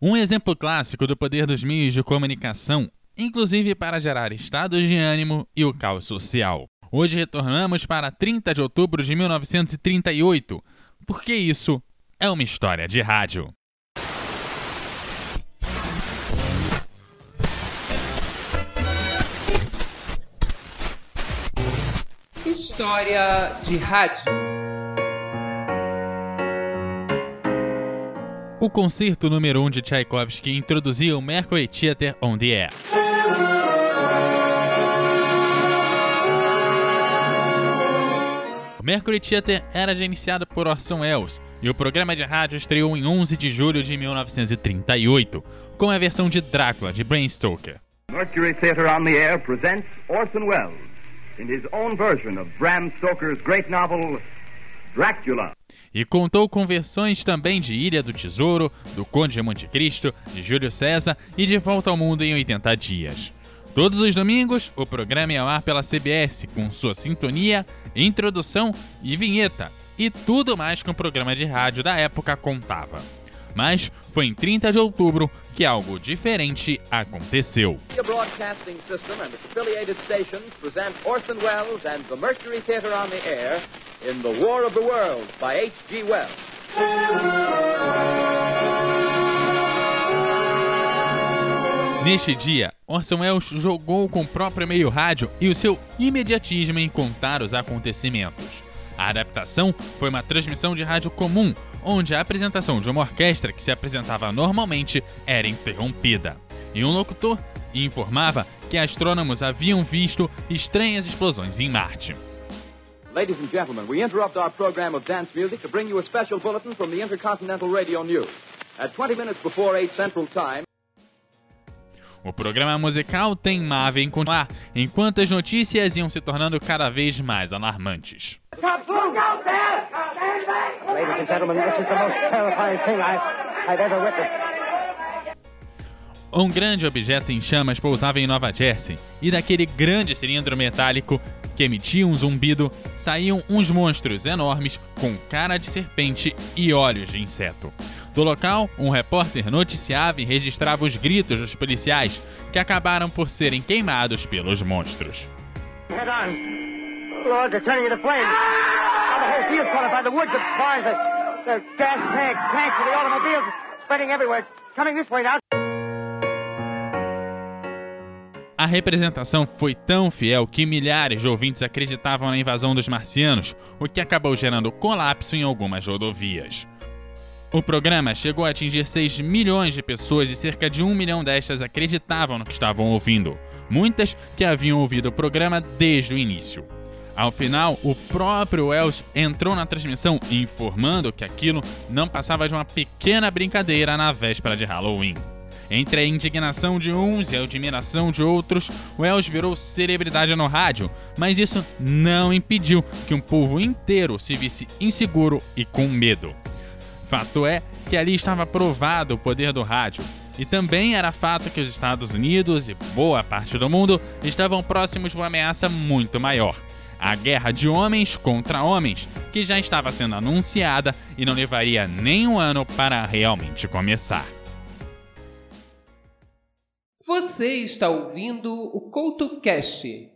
Um exemplo clássico do poder dos meios de comunicação, inclusive para gerar estados de ânimo e o caos social. Hoje retornamos para 30 de outubro de 1938, porque isso é uma história de rádio. História de rádio. O concerto número 1 um de Tchaikovsky introduzia o Mercury Theater on the Air. O Mercury Theater era gerenciado por Orson Welles e o programa de rádio estreou em 11 de julho de 1938, com a versão de Drácula de Bram Stoker. Mercury Theater on the Air presents Orson Welles in his own version of Bram Stoker's great novel Dracula. E contou com versões também de Ilha do Tesouro, do Conde de Monte Cristo, de Júlio César e de Volta ao Mundo em 80 Dias. Todos os domingos, o programa ia ao ar pela CBS com sua sintonia, introdução e vinheta, e tudo mais que um programa de rádio da época contava. Mas foi em 30 de outubro que algo diferente aconteceu. The Broadcasting System and its affiliated stations present Orson Welles and the Mercury Theater on the Air in The War of the Worlds by H.G. Wells. Neste dia, Orson Welles jogou com o próprio meio rádio e o seu imediatismo em contar os acontecimentos. A adaptação foi uma transmissão de rádio comum, onde a apresentação de uma orquestra que se apresentava normalmente era interrompida. E um locutor informava que astrônomos haviam visto estranhas explosões em Marte. Ladies and gentlemen, we interrupt our program of dance music to bring you a special bulletin from the Intercontinental Radio News. At 20 minutes before 8 Central Time, O programa musical teimava em continuar, enquanto as notícias iam se tornando cada vez mais alarmantes. Ladies and gentlemen, this is the most terrifying thing I've, I've ever witnessed. Um grande objeto em chamas pousava em Nova Jersey, e daquele grande cilindro metálico que emitia um zumbido saíam uns monstros enormes com cara de serpente e olhos de inseto. Do local, um repórter noticiava e registrava os gritos dos policiais que acabaram por serem queimados pelos monstros. Head on. Lord, they're turning into flames. Up by the woods, the the, gas tanks, of the automobiles spreading everywhere. Coming this way now. A representação foi tão fiel que milhares de ouvintes acreditavam na invasão dos marcianos, o que acabou gerando colapso em algumas rodovias. O programa chegou a atingir 6 milhões de pessoas e cerca de 1 milhão destas acreditavam no que estavam ouvindo, muitas que haviam ouvido o programa desde o início. Ao final, o próprio Wells entrou na transmissão informando que aquilo não passava de uma pequena brincadeira na véspera de Halloween. Entre a indignação de uns e a admiração de outros, Wells virou celebridade no rádio, mas isso não impediu que um povo inteiro se visse inseguro e com medo. Fato é que ali estava provado o poder do rádio. E também era fato que os Estados Unidos e boa parte do mundo estavam próximos de uma ameaça muito maior. A guerra de homens contra homens, que já estava sendo anunciada e não levaria nem um ano para realmente começar. Você está ouvindo o CoutoCast,